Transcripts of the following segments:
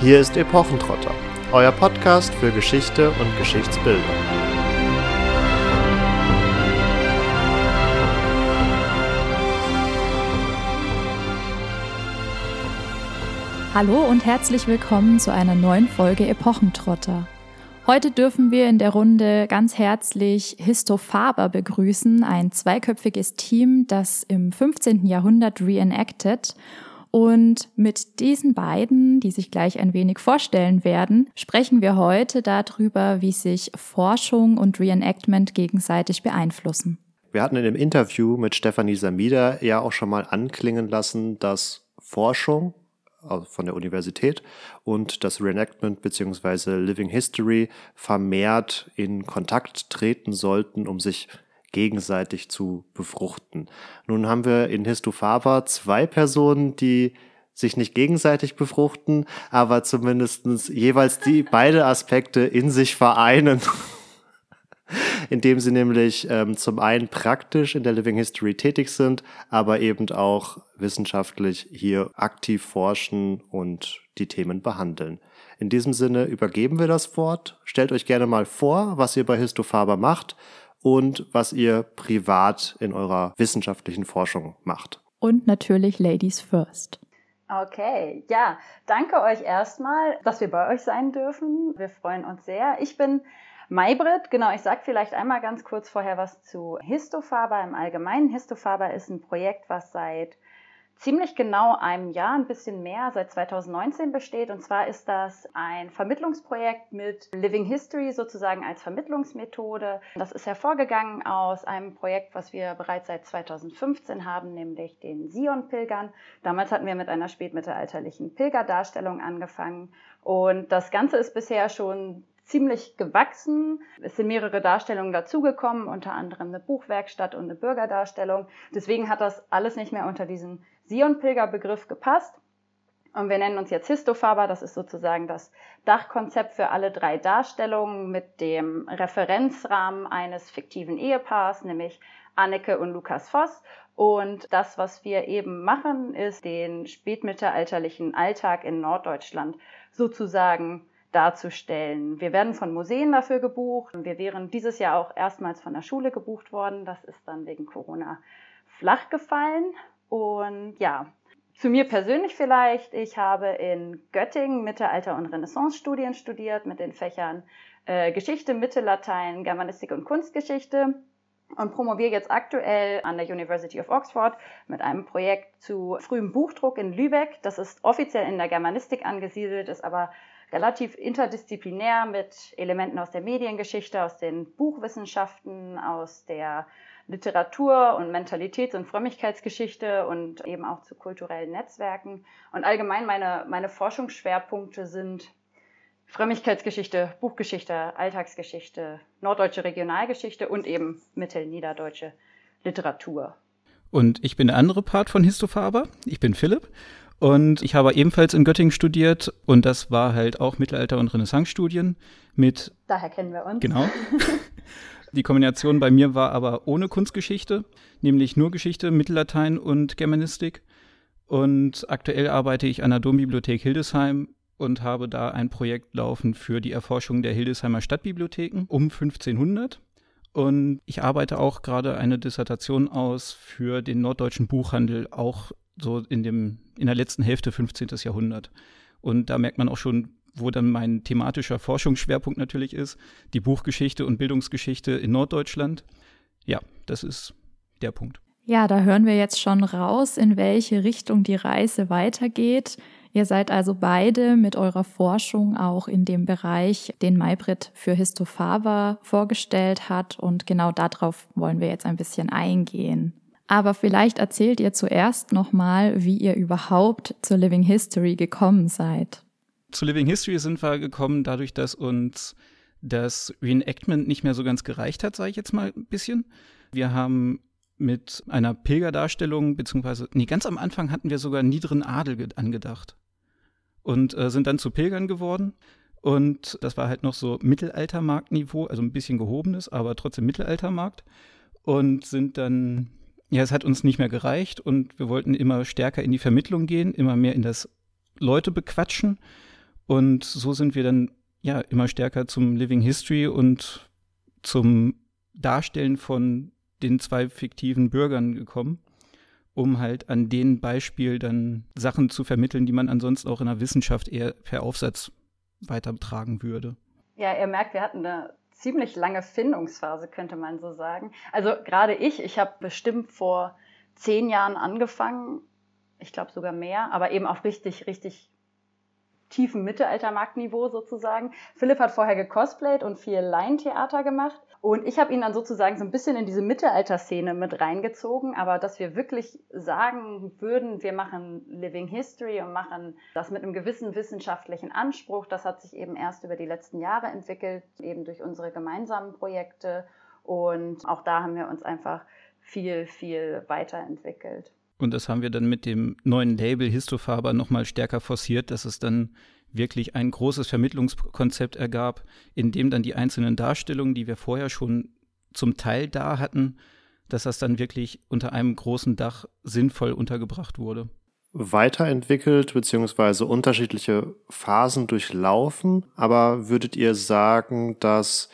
Hier ist Epochentrotter, euer Podcast für Geschichte und Geschichtsbildung. Hallo und herzlich willkommen zu einer neuen Folge Epochentrotter. Heute dürfen wir in der Runde ganz herzlich Histo Faber begrüßen, ein zweiköpfiges Team, das im 15. Jahrhundert reenacted. Und mit diesen beiden, die sich gleich ein wenig vorstellen werden, sprechen wir heute darüber, wie sich Forschung und Reenactment gegenseitig beeinflussen. Wir hatten in dem Interview mit Stefanie Samida ja auch schon mal anklingen lassen, dass Forschung von der Universität und das Reenactment bzw. Living History vermehrt in Kontakt treten sollten, um sich gegenseitig zu befruchten. Nun haben wir in Histofava zwei Personen, die sich nicht gegenseitig befruchten, aber zumindest jeweils die beide Aspekte in sich vereinen indem sie nämlich ähm, zum einen praktisch in der Living History tätig sind, aber eben auch wissenschaftlich hier aktiv forschen und die Themen behandeln. In diesem Sinne übergeben wir das Wort. Stellt euch gerne mal vor, was ihr bei Histofaber macht und was ihr privat in eurer wissenschaftlichen Forschung macht. Und natürlich Ladies First. Okay, ja, danke euch erstmal, dass wir bei euch sein dürfen. Wir freuen uns sehr. Ich bin Maybrit, genau, ich sage vielleicht einmal ganz kurz vorher was zu Histofaber im Allgemeinen. Histofaber ist ein Projekt, was seit ziemlich genau einem Jahr, ein bisschen mehr, seit 2019 besteht. Und zwar ist das ein Vermittlungsprojekt mit Living History sozusagen als Vermittlungsmethode. Das ist hervorgegangen aus einem Projekt, was wir bereits seit 2015 haben, nämlich den Sion-Pilgern. Damals hatten wir mit einer spätmittelalterlichen Pilgerdarstellung angefangen. Und das Ganze ist bisher schon ziemlich gewachsen. Es sind mehrere Darstellungen dazugekommen, unter anderem eine Buchwerkstatt und eine Bürgerdarstellung. Deswegen hat das alles nicht mehr unter diesen Sion-Pilger-Begriff gepasst. Und wir nennen uns jetzt Histofaber. Das ist sozusagen das Dachkonzept für alle drei Darstellungen mit dem Referenzrahmen eines fiktiven Ehepaars, nämlich Anneke und Lukas Voss. Und das, was wir eben machen, ist den spätmittelalterlichen Alltag in Norddeutschland sozusagen darzustellen. Wir werden von Museen dafür gebucht. Wir wären dieses Jahr auch erstmals von der Schule gebucht worden. Das ist dann wegen Corona flach gefallen. Und ja, zu mir persönlich vielleicht. Ich habe in Göttingen Mittelalter- und Renaissance-Studien studiert mit den Fächern äh, Geschichte, Mittellatein, Germanistik und Kunstgeschichte und promoviere jetzt aktuell an der University of Oxford mit einem Projekt zu frühem Buchdruck in Lübeck. Das ist offiziell in der Germanistik angesiedelt, ist aber relativ interdisziplinär mit Elementen aus der Mediengeschichte, aus den Buchwissenschaften, aus der Literatur und Mentalitäts- und Frömmigkeitsgeschichte und eben auch zu kulturellen Netzwerken. Und allgemein meine, meine Forschungsschwerpunkte sind Frömmigkeitsgeschichte, Buchgeschichte, Alltagsgeschichte, norddeutsche Regionalgeschichte und eben mittelniederdeutsche Literatur. Und ich bin der andere Part von Histofaber. Ich bin Philipp und ich habe ebenfalls in Göttingen studiert und das war halt auch Mittelalter- und Renaissance-Studien mit. Daher kennen wir uns. Genau. Die Kombination bei mir war aber ohne Kunstgeschichte, nämlich nur Geschichte, Mittellatein und Germanistik. Und aktuell arbeite ich an der Dombibliothek Hildesheim und habe da ein Projekt laufen für die Erforschung der Hildesheimer Stadtbibliotheken um 1500. Und ich arbeite auch gerade eine Dissertation aus für den norddeutschen Buchhandel, auch so in, dem, in der letzten Hälfte 15. Jahrhundert. Und da merkt man auch schon, wo dann mein thematischer Forschungsschwerpunkt natürlich ist, die Buchgeschichte und Bildungsgeschichte in Norddeutschland. Ja, das ist der Punkt. Ja, da hören wir jetzt schon raus, in welche Richtung die Reise weitergeht. Ihr seid also beide mit eurer Forschung auch in dem Bereich, den Maybrit für Histofava vorgestellt hat. Und genau darauf wollen wir jetzt ein bisschen eingehen. Aber vielleicht erzählt ihr zuerst nochmal, wie ihr überhaupt zur Living History gekommen seid. Zu Living History sind wir gekommen dadurch, dass uns das Reenactment nicht mehr so ganz gereicht hat, sage ich jetzt mal ein bisschen. Wir haben mit einer Pilgerdarstellung, beziehungsweise, nee, ganz am Anfang hatten wir sogar niederen Adel angedacht. Und äh, sind dann zu Pilgern geworden. Und das war halt noch so Mittelaltermarktniveau, also ein bisschen gehobenes, aber trotzdem Mittelaltermarkt. Und sind dann ja, es hat uns nicht mehr gereicht und wir wollten immer stärker in die Vermittlung gehen, immer mehr in das Leute bequatschen Und so sind wir dann ja immer stärker zum Living History und zum Darstellen von den zwei fiktiven Bürgern gekommen, um halt an den Beispiel dann Sachen zu vermitteln, die man ansonsten auch in der Wissenschaft eher per Aufsatz weitertragen würde. Ja, ihr merkt, wir hatten eine ziemlich lange Findungsphase, könnte man so sagen. Also gerade ich, ich habe bestimmt vor zehn Jahren angefangen, ich glaube sogar mehr, aber eben auf richtig, richtig tiefen Mittelaltermarktniveau sozusagen. Philipp hat vorher gecosplayt und viel Laientheater gemacht. Und ich habe ihn dann sozusagen so ein bisschen in diese Mittelalterszene mit reingezogen. Aber dass wir wirklich sagen würden, wir machen Living History und machen das mit einem gewissen wissenschaftlichen Anspruch, das hat sich eben erst über die letzten Jahre entwickelt, eben durch unsere gemeinsamen Projekte. Und auch da haben wir uns einfach viel, viel weiterentwickelt. Und das haben wir dann mit dem neuen Label Histofaber nochmal stärker forciert, dass es dann wirklich ein großes Vermittlungskonzept ergab, in dem dann die einzelnen Darstellungen, die wir vorher schon zum Teil da hatten, dass das dann wirklich unter einem großen Dach sinnvoll untergebracht wurde. Weiterentwickelt bzw. unterschiedliche Phasen durchlaufen, aber würdet ihr sagen, dass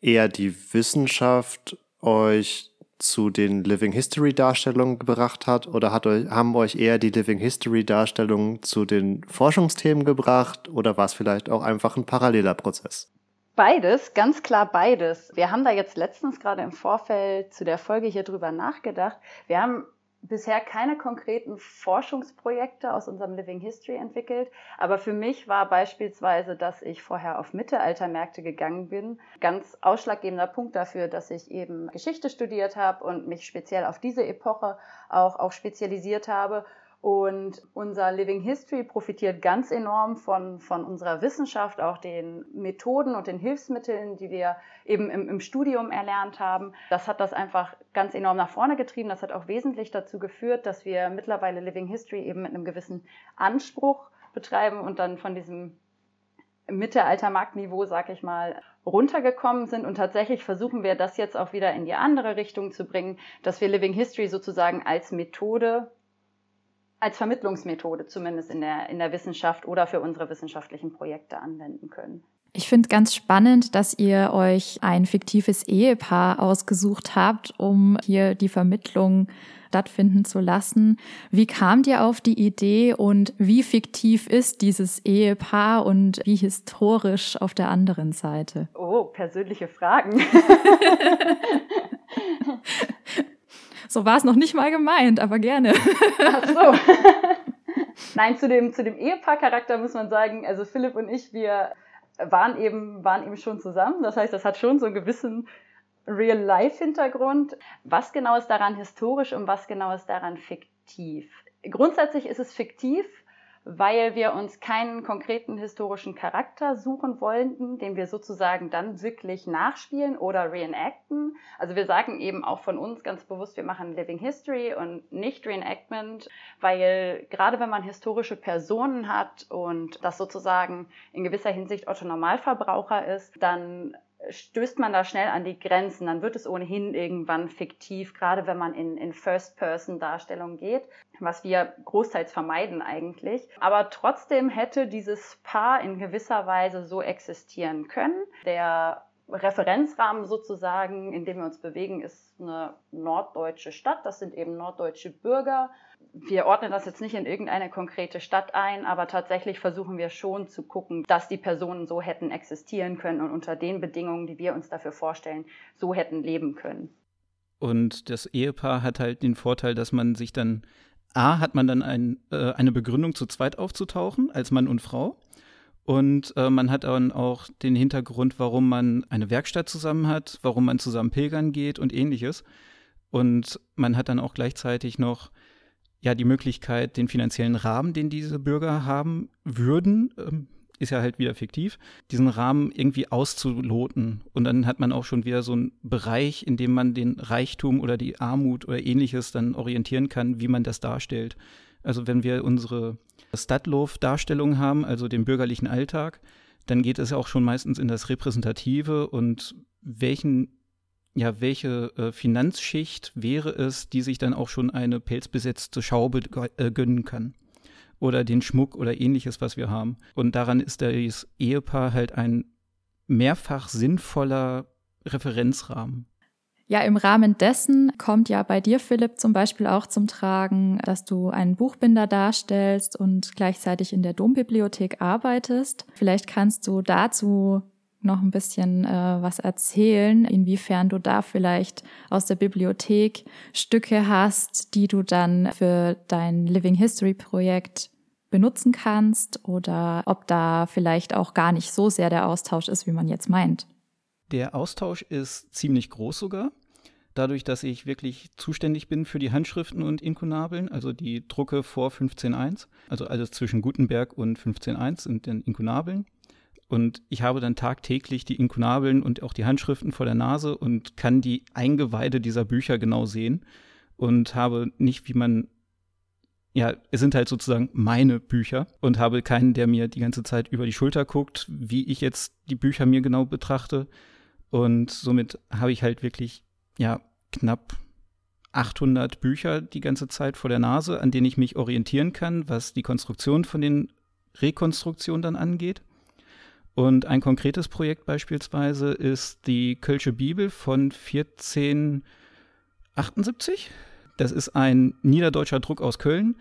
eher die Wissenschaft euch zu den Living History Darstellungen gebracht hat oder hat euch, haben euch eher die Living History Darstellungen zu den Forschungsthemen gebracht oder war es vielleicht auch einfach ein paralleler Prozess? Beides, ganz klar beides. Wir haben da jetzt letztens gerade im Vorfeld zu der Folge hier drüber nachgedacht. Wir haben bisher keine konkreten Forschungsprojekte aus unserem Living History entwickelt. Aber für mich war beispielsweise, dass ich vorher auf Mittelaltermärkte gegangen bin, ganz ausschlaggebender Punkt dafür, dass ich eben Geschichte studiert habe und mich speziell auf diese Epoche auch, auch spezialisiert habe und unser Living History profitiert ganz enorm von, von unserer Wissenschaft, auch den Methoden und den Hilfsmitteln, die wir eben im, im Studium erlernt haben. Das hat das einfach ganz enorm nach vorne getrieben. Das hat auch wesentlich dazu geführt, dass wir mittlerweile Living History eben mit einem gewissen Anspruch betreiben und dann von diesem Mittelaltermarktniveau, sag ich mal, runtergekommen sind. Und tatsächlich versuchen wir das jetzt auch wieder in die andere Richtung zu bringen, dass wir Living History sozusagen als Methode als Vermittlungsmethode zumindest in der, in der Wissenschaft oder für unsere wissenschaftlichen Projekte anwenden können. Ich finde ganz spannend, dass ihr euch ein fiktives Ehepaar ausgesucht habt, um hier die Vermittlung stattfinden zu lassen. Wie kamt ihr auf die Idee und wie fiktiv ist dieses Ehepaar und wie historisch auf der anderen Seite? Oh, persönliche Fragen. So war es noch nicht mal gemeint, aber gerne. Ach so. Nein, zu dem, zu dem Ehepaarcharakter muss man sagen, also Philipp und ich, wir waren eben, waren eben schon zusammen. Das heißt, das hat schon so einen gewissen Real-Life-Hintergrund. Was genau ist daran historisch und was genau ist daran fiktiv? Grundsätzlich ist es fiktiv, weil wir uns keinen konkreten historischen Charakter suchen wollten, den wir sozusagen dann wirklich nachspielen oder reenacten. Also wir sagen eben auch von uns ganz bewusst, wir machen Living History und nicht Reenactment, weil gerade wenn man historische Personen hat und das sozusagen in gewisser Hinsicht Otto Normalverbraucher ist, dann stößt man da schnell an die Grenzen. Dann wird es ohnehin irgendwann fiktiv, gerade wenn man in, in First-Person-Darstellung geht, was wir großteils vermeiden eigentlich. Aber trotzdem hätte dieses Paar in gewisser Weise so existieren können. Der Referenzrahmen sozusagen, in dem wir uns bewegen, ist eine norddeutsche Stadt. Das sind eben norddeutsche Bürger. Wir ordnen das jetzt nicht in irgendeine konkrete Stadt ein, aber tatsächlich versuchen wir schon zu gucken, dass die Personen so hätten existieren können und unter den Bedingungen, die wir uns dafür vorstellen, so hätten leben können. Und das Ehepaar hat halt den Vorteil, dass man sich dann, A, hat man dann ein, äh, eine Begründung zu zweit aufzutauchen, als Mann und Frau. Und äh, man hat dann auch den Hintergrund, warum man eine Werkstatt zusammen hat, warum man zusammen pilgern geht und ähnliches. Und man hat dann auch gleichzeitig noch ja die Möglichkeit, den finanziellen Rahmen, den diese Bürger haben würden, ähm, ist ja halt wieder fiktiv, diesen Rahmen irgendwie auszuloten. Und dann hat man auch schon wieder so einen Bereich, in dem man den Reichtum oder die Armut oder ähnliches dann orientieren kann, wie man das darstellt. Also wenn wir unsere Stadtlof-Darstellung haben, also den bürgerlichen Alltag, dann geht es auch schon meistens in das Repräsentative und welchen, ja, welche äh, Finanzschicht wäre es, die sich dann auch schon eine pelzbesetzte Schau äh, gönnen kann. oder den Schmuck oder ähnliches, was wir haben. Und daran ist das Ehepaar halt ein mehrfach sinnvoller Referenzrahmen. Ja, im Rahmen dessen kommt ja bei dir, Philipp, zum Beispiel auch zum Tragen, dass du einen Buchbinder darstellst und gleichzeitig in der Dombibliothek arbeitest. Vielleicht kannst du dazu noch ein bisschen äh, was erzählen, inwiefern du da vielleicht aus der Bibliothek Stücke hast, die du dann für dein Living History Projekt benutzen kannst oder ob da vielleicht auch gar nicht so sehr der Austausch ist, wie man jetzt meint. Der Austausch ist ziemlich groß sogar dadurch, dass ich wirklich zuständig bin für die Handschriften und Inkunabeln, also die Drucke vor 15.1, also alles zwischen Gutenberg und 15.1 sind dann Inkunabeln. Und ich habe dann tagtäglich die Inkunabeln und auch die Handschriften vor der Nase und kann die Eingeweide dieser Bücher genau sehen und habe nicht, wie man ja, es sind halt sozusagen meine Bücher und habe keinen, der mir die ganze Zeit über die Schulter guckt, wie ich jetzt die Bücher mir genau betrachte. Und somit habe ich halt wirklich ja, knapp 800 Bücher die ganze Zeit vor der Nase, an denen ich mich orientieren kann, was die Konstruktion von den Rekonstruktionen dann angeht. Und ein konkretes Projekt beispielsweise ist die Kölsche Bibel von 1478. Das ist ein niederdeutscher Druck aus Köln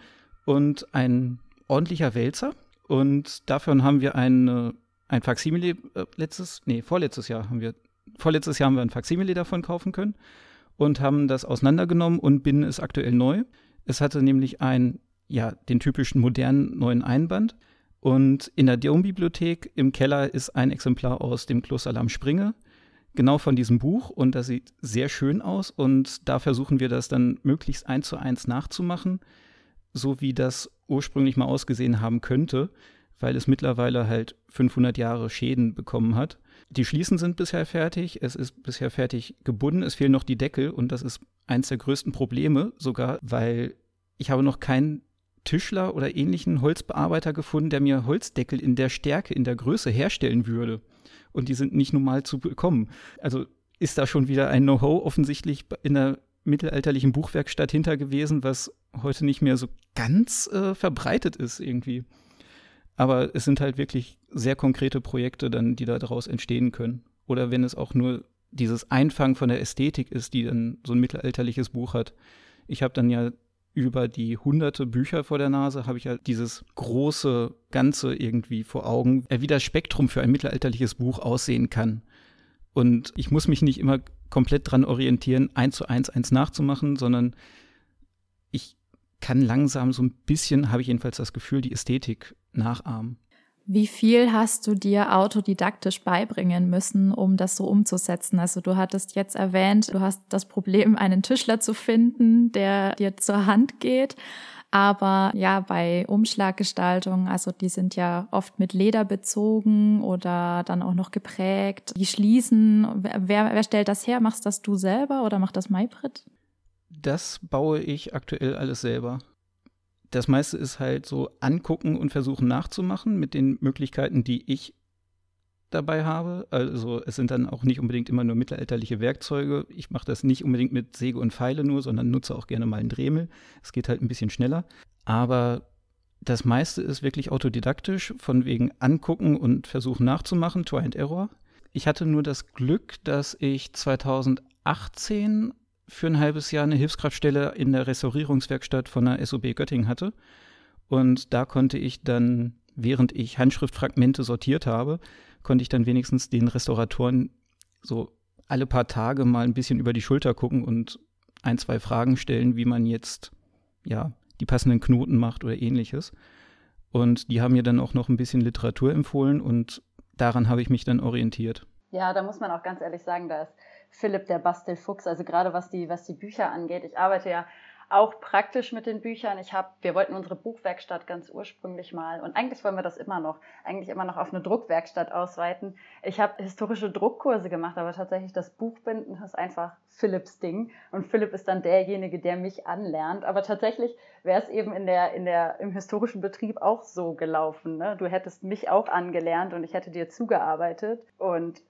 und ein ordentlicher Wälzer. Und davon haben wir ein, ein Faksimile äh, letztes, nee, vorletztes Jahr haben wir vorletztes Jahr haben wir ein Faksimile davon kaufen können und haben das auseinandergenommen und binnen ist aktuell neu. Es hatte nämlich ein, ja, den typischen modernen neuen Einband. Und in der Dom-Bibliothek im Keller ist ein Exemplar aus dem Kloster Lamm Springe, genau von diesem Buch. Und das sieht sehr schön aus. Und da versuchen wir das dann möglichst eins zu eins nachzumachen, so wie das ursprünglich mal ausgesehen haben könnte, weil es mittlerweile halt 500 Jahre Schäden bekommen hat. Die Schließen sind bisher fertig, es ist bisher fertig gebunden, es fehlen noch die Deckel und das ist eins der größten Probleme sogar, weil ich habe noch keinen Tischler oder ähnlichen Holzbearbeiter gefunden, der mir Holzdeckel in der Stärke, in der Größe herstellen würde. Und die sind nicht normal zu bekommen. Also ist da schon wieder ein Know-how offensichtlich in der mittelalterlichen Buchwerkstatt hinter gewesen, was heute nicht mehr so ganz äh, verbreitet ist irgendwie. Aber es sind halt wirklich sehr konkrete Projekte dann, die da daraus entstehen können. Oder wenn es auch nur dieses Einfangen von der Ästhetik ist, die dann so ein mittelalterliches Buch hat. Ich habe dann ja über die hunderte Bücher vor der Nase, habe ich halt dieses große Ganze irgendwie vor Augen, wie das Spektrum für ein mittelalterliches Buch aussehen kann. Und ich muss mich nicht immer komplett dran orientieren, eins zu eins eins nachzumachen, sondern ich kann langsam so ein bisschen, habe ich jedenfalls das Gefühl, die Ästhetik nachahmen. Wie viel hast du dir autodidaktisch beibringen müssen, um das so umzusetzen? Also du hattest jetzt erwähnt, du hast das Problem, einen Tischler zu finden, der dir zur Hand geht. Aber ja, bei Umschlaggestaltung, also die sind ja oft mit Leder bezogen oder dann auch noch geprägt. Die schließen, wer, wer stellt das her? Machst das du selber oder macht das Maybrit? Das baue ich aktuell alles selber das meiste ist halt so angucken und versuchen nachzumachen mit den Möglichkeiten, die ich dabei habe. Also es sind dann auch nicht unbedingt immer nur mittelalterliche Werkzeuge. Ich mache das nicht unbedingt mit Säge und Pfeile nur, sondern nutze auch gerne mal einen Dremel. Es geht halt ein bisschen schneller. Aber das meiste ist wirklich autodidaktisch, von wegen angucken und versuchen nachzumachen, Try and Error. Ich hatte nur das Glück, dass ich 2018 für ein halbes Jahr eine Hilfskraftstelle in der Restaurierungswerkstatt von der SOB Göttingen hatte. Und da konnte ich dann, während ich Handschriftfragmente sortiert habe, konnte ich dann wenigstens den Restauratoren so alle paar Tage mal ein bisschen über die Schulter gucken und ein, zwei Fragen stellen, wie man jetzt ja die passenden Knoten macht oder ähnliches. Und die haben mir dann auch noch ein bisschen Literatur empfohlen und daran habe ich mich dann orientiert. Ja, da muss man auch ganz ehrlich sagen, da ist Philipp der Bastelfuchs, also gerade was die, was die Bücher angeht. Ich arbeite ja auch praktisch mit den Büchern. Ich habe, wir wollten unsere Buchwerkstatt ganz ursprünglich mal und eigentlich wollen wir das immer noch, eigentlich immer noch auf eine Druckwerkstatt ausweiten. Ich habe historische Druckkurse gemacht, aber tatsächlich das Buchbinden ist einfach Philipps Ding und Philipp ist dann derjenige, der mich anlernt. Aber tatsächlich wäre es eben in der, in der, im historischen Betrieb auch so gelaufen. Ne? Du hättest mich auch angelernt und ich hätte dir zugearbeitet und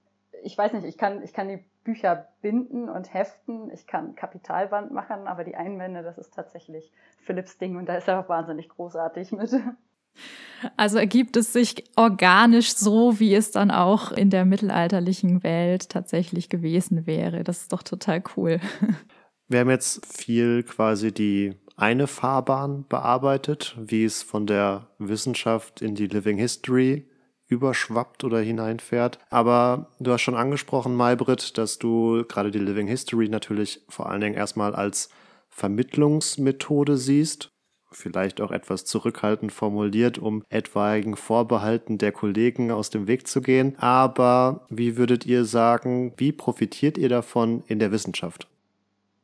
ich weiß nicht, ich kann, ich kann die Bücher binden und heften, ich kann Kapitalband machen, aber die Einwände, das ist tatsächlich Philips Ding und da ist er auch wahnsinnig großartig mit. Also ergibt es sich organisch so, wie es dann auch in der mittelalterlichen Welt tatsächlich gewesen wäre. Das ist doch total cool. Wir haben jetzt viel quasi die eine Fahrbahn bearbeitet, wie es von der Wissenschaft in die Living History überschwappt oder hineinfährt. Aber du hast schon angesprochen, Maybrit, dass du gerade die Living History natürlich vor allen Dingen erstmal als Vermittlungsmethode siehst vielleicht auch etwas zurückhaltend formuliert, um etwaigen Vorbehalten der Kollegen aus dem Weg zu gehen. Aber wie würdet ihr sagen, wie profitiert ihr davon in der Wissenschaft?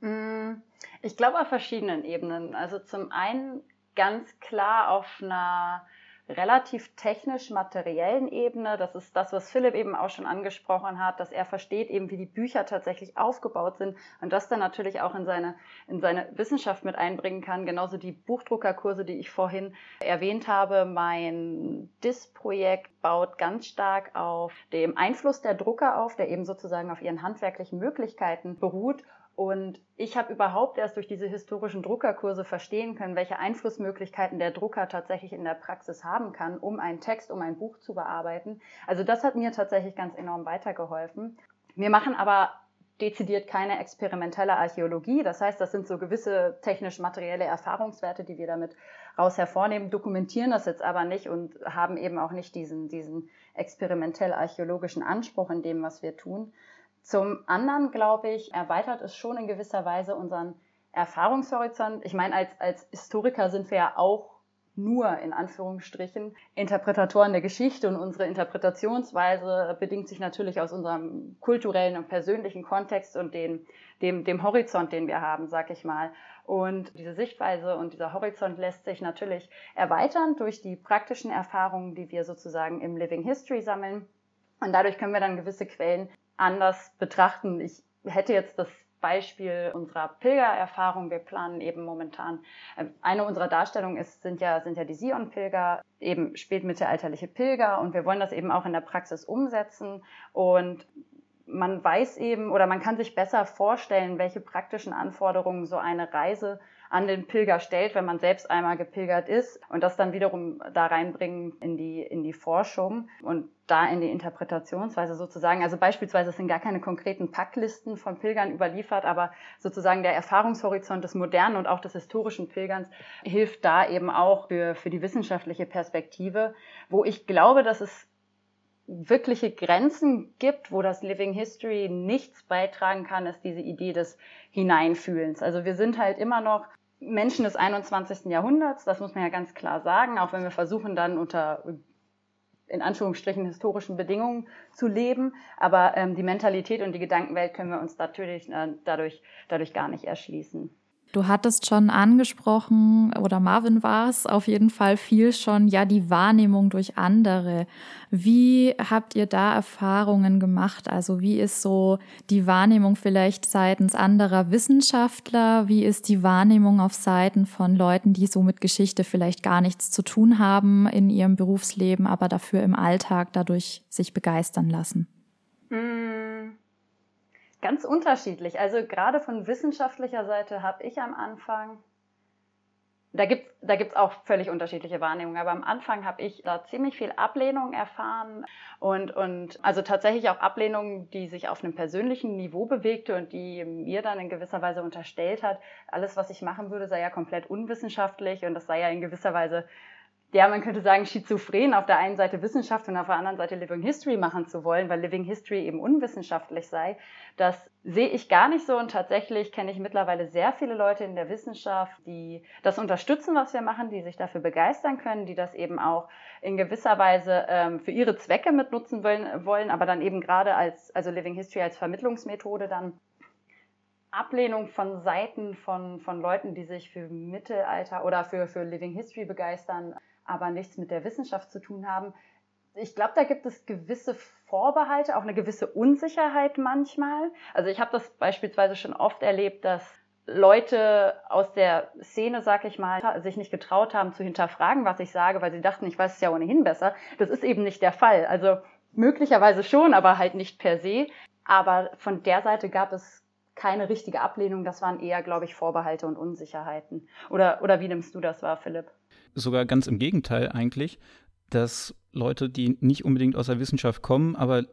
Mm, ich glaube auf verschiedenen Ebenen. Also zum einen ganz klar auf einer relativ technisch-materiellen Ebene. Das ist das, was Philipp eben auch schon angesprochen hat, dass er versteht eben, wie die Bücher tatsächlich aufgebaut sind und das dann natürlich auch in seine, in seine Wissenschaft mit einbringen kann. Genauso die Buchdruckerkurse, die ich vorhin erwähnt habe. Mein DIS-Projekt baut ganz stark auf dem Einfluss der Drucker auf, der eben sozusagen auf ihren handwerklichen Möglichkeiten beruht und ich habe überhaupt erst durch diese historischen Druckerkurse verstehen können, welche Einflussmöglichkeiten der Drucker tatsächlich in der Praxis haben kann, um einen Text, um ein Buch zu bearbeiten. Also das hat mir tatsächlich ganz enorm weitergeholfen. Wir machen aber dezidiert keine experimentelle Archäologie. Das heißt, das sind so gewisse technisch-materielle Erfahrungswerte, die wir damit raus hervornehmen, dokumentieren das jetzt aber nicht und haben eben auch nicht diesen, diesen experimentell-archäologischen Anspruch in dem, was wir tun. Zum anderen, glaube ich, erweitert es schon in gewisser Weise unseren Erfahrungshorizont. Ich meine, als, als Historiker sind wir ja auch nur in Anführungsstrichen Interpretatoren der Geschichte und unsere Interpretationsweise bedingt sich natürlich aus unserem kulturellen und persönlichen Kontext und den, dem, dem Horizont, den wir haben, sag ich mal. Und diese Sichtweise und dieser Horizont lässt sich natürlich erweitern durch die praktischen Erfahrungen, die wir sozusagen im Living History sammeln. Und dadurch können wir dann gewisse Quellen anders betrachten. Ich hätte jetzt das Beispiel unserer Pilgererfahrung. Wir planen eben momentan, äh, eine unserer Darstellungen ist, sind ja, sind ja die Sion-Pilger, eben spätmittelalterliche Pilger und wir wollen das eben auch in der Praxis umsetzen und man weiß eben oder man kann sich besser vorstellen, welche praktischen Anforderungen so eine Reise an den Pilger stellt, wenn man selbst einmal gepilgert ist und das dann wiederum da reinbringen in die, in die Forschung und da in die Interpretationsweise sozusagen. Also beispielsweise sind gar keine konkreten Packlisten von Pilgern überliefert, aber sozusagen der Erfahrungshorizont des modernen und auch des historischen Pilgerns hilft da eben auch für, für die wissenschaftliche Perspektive, wo ich glaube, dass es wirkliche Grenzen gibt, wo das Living History nichts beitragen kann, ist diese Idee des Hineinfühlens. Also wir sind halt immer noch Menschen des 21. Jahrhunderts, das muss man ja ganz klar sagen, auch wenn wir versuchen dann unter in Anführungsstrichen historischen Bedingungen zu leben. Aber ähm, die Mentalität und die Gedankenwelt können wir uns natürlich äh, dadurch, dadurch gar nicht erschließen. Du hattest schon angesprochen, oder Marvin war es auf jeden Fall viel schon, ja, die Wahrnehmung durch andere. Wie habt ihr da Erfahrungen gemacht? Also wie ist so die Wahrnehmung vielleicht seitens anderer Wissenschaftler? Wie ist die Wahrnehmung auf Seiten von Leuten, die so mit Geschichte vielleicht gar nichts zu tun haben in ihrem Berufsleben, aber dafür im Alltag dadurch sich begeistern lassen? Mmh. Ganz unterschiedlich. Also gerade von wissenschaftlicher Seite habe ich am Anfang, da gibt es da gibt's auch völlig unterschiedliche Wahrnehmungen, aber am Anfang habe ich da ziemlich viel Ablehnung erfahren und, und also tatsächlich auch Ablehnung, die sich auf einem persönlichen Niveau bewegte und die mir dann in gewisser Weise unterstellt hat, alles, was ich machen würde, sei ja komplett unwissenschaftlich und das sei ja in gewisser Weise ja, man könnte sagen, schizophren, auf der einen Seite Wissenschaft und auf der anderen Seite Living History machen zu wollen, weil Living History eben unwissenschaftlich sei. Das sehe ich gar nicht so und tatsächlich kenne ich mittlerweile sehr viele Leute in der Wissenschaft, die das unterstützen, was wir machen, die sich dafür begeistern können, die das eben auch in gewisser Weise ähm, für ihre Zwecke mitnutzen wollen, wollen, aber dann eben gerade als, also Living History als Vermittlungsmethode dann Ablehnung von Seiten von, von Leuten, die sich für Mittelalter oder für, für Living History begeistern, aber nichts mit der Wissenschaft zu tun haben. Ich glaube, da gibt es gewisse Vorbehalte, auch eine gewisse Unsicherheit manchmal. Also ich habe das beispielsweise schon oft erlebt, dass Leute aus der Szene, sag ich mal, sich nicht getraut haben zu hinterfragen, was ich sage, weil sie dachten, ich weiß es ja ohnehin besser. Das ist eben nicht der Fall. Also möglicherweise schon, aber halt nicht per se. Aber von der Seite gab es keine richtige Ablehnung. Das waren eher, glaube ich, Vorbehalte und Unsicherheiten. Oder, oder wie nimmst du das wahr, Philipp? Sogar ganz im Gegenteil eigentlich, dass Leute, die nicht unbedingt aus der Wissenschaft kommen, aber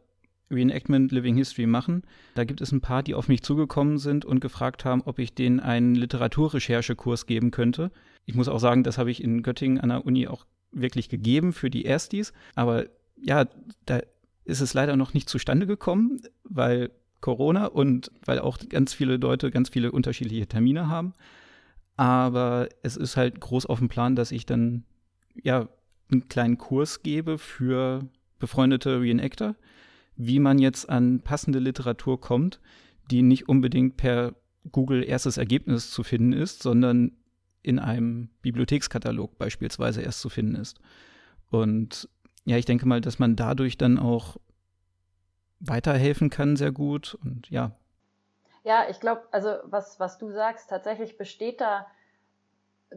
Reenactment Living History machen. Da gibt es ein paar, die auf mich zugekommen sind und gefragt haben, ob ich denen einen Literaturrecherchekurs geben könnte. Ich muss auch sagen, das habe ich in Göttingen an der Uni auch wirklich gegeben für die Erstis. Aber ja, da ist es leider noch nicht zustande gekommen, weil Corona und weil auch ganz viele Leute ganz viele unterschiedliche Termine haben. Aber es ist halt groß auf dem Plan, dass ich dann ja einen kleinen Kurs gebe für befreundete Reenactor wie man jetzt an passende Literatur kommt, die nicht unbedingt per Google erstes Ergebnis zu finden ist, sondern in einem Bibliothekskatalog beispielsweise erst zu finden ist. Und ja, ich denke mal, dass man dadurch dann auch weiterhelfen kann, sehr gut. Und ja. Ja, ich glaube, also was, was du sagst, tatsächlich besteht da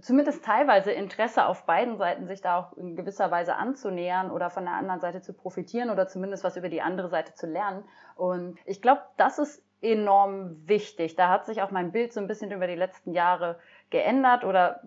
zumindest teilweise Interesse auf beiden Seiten, sich da auch in gewisser Weise anzunähern oder von der anderen Seite zu profitieren oder zumindest was über die andere Seite zu lernen. Und ich glaube, das ist enorm wichtig. Da hat sich auch mein Bild so ein bisschen über die letzten Jahre geändert oder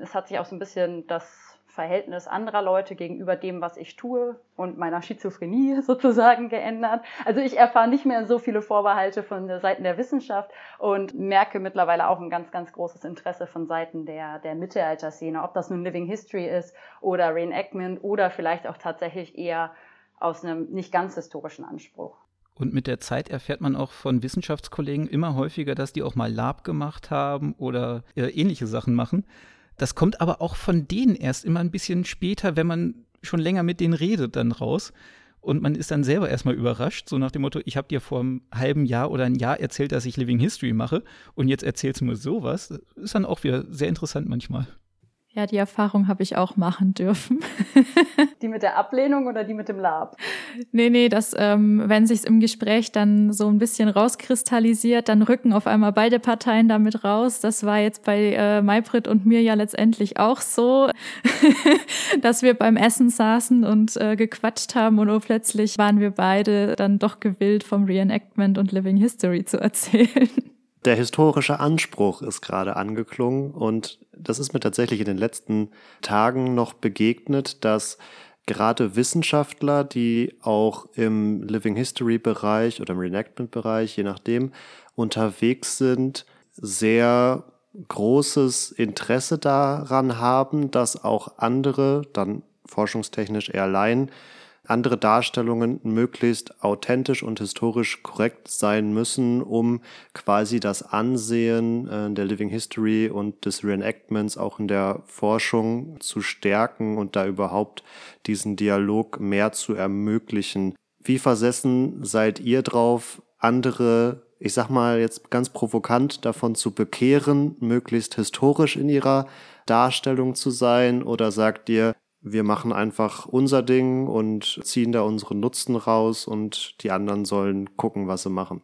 es hat sich auch so ein bisschen das Verhältnis anderer Leute gegenüber dem, was ich tue und meiner Schizophrenie sozusagen geändert. Also ich erfahre nicht mehr so viele Vorbehalte von der Seiten der Wissenschaft und merke mittlerweile auch ein ganz, ganz großes Interesse von Seiten der, der Mittelalterszene, ob das nun Living History ist oder Reenactment oder vielleicht auch tatsächlich eher aus einem nicht ganz historischen Anspruch. Und mit der Zeit erfährt man auch von Wissenschaftskollegen immer häufiger, dass die auch mal Lab gemacht haben oder äh, ähnliche Sachen machen. Das kommt aber auch von denen erst immer ein bisschen später, wenn man schon länger mit denen redet, dann raus. Und man ist dann selber erstmal überrascht, so nach dem Motto, ich habe dir vor einem halben Jahr oder ein Jahr erzählt, dass ich Living History mache und jetzt erzählst du mir sowas. Das ist dann auch wieder sehr interessant manchmal. Ja, die Erfahrung habe ich auch machen dürfen. die mit der Ablehnung oder die mit dem Lab? Nee, nee, das, ähm, wenn sich's im Gespräch dann so ein bisschen rauskristallisiert, dann rücken auf einmal beide Parteien damit raus. Das war jetzt bei äh, Maybrit und mir ja letztendlich auch so, dass wir beim Essen saßen und äh, gequatscht haben und plötzlich waren wir beide dann doch gewillt, vom Reenactment und Living History zu erzählen der historische Anspruch ist gerade angeklungen und das ist mir tatsächlich in den letzten Tagen noch begegnet, dass gerade Wissenschaftler, die auch im Living History Bereich oder im Reenactment Bereich, je nachdem, unterwegs sind, sehr großes Interesse daran haben, dass auch andere, dann forschungstechnisch eher Laien, andere Darstellungen möglichst authentisch und historisch korrekt sein müssen, um quasi das Ansehen äh, der Living History und des Reenactments auch in der Forschung zu stärken und da überhaupt diesen Dialog mehr zu ermöglichen. Wie versessen seid ihr drauf, andere ich sag mal jetzt ganz provokant davon zu bekehren, möglichst historisch in ihrer Darstellung zu sein? Oder sagt ihr, wir machen einfach unser Ding und ziehen da unseren Nutzen raus und die anderen sollen gucken, was sie machen.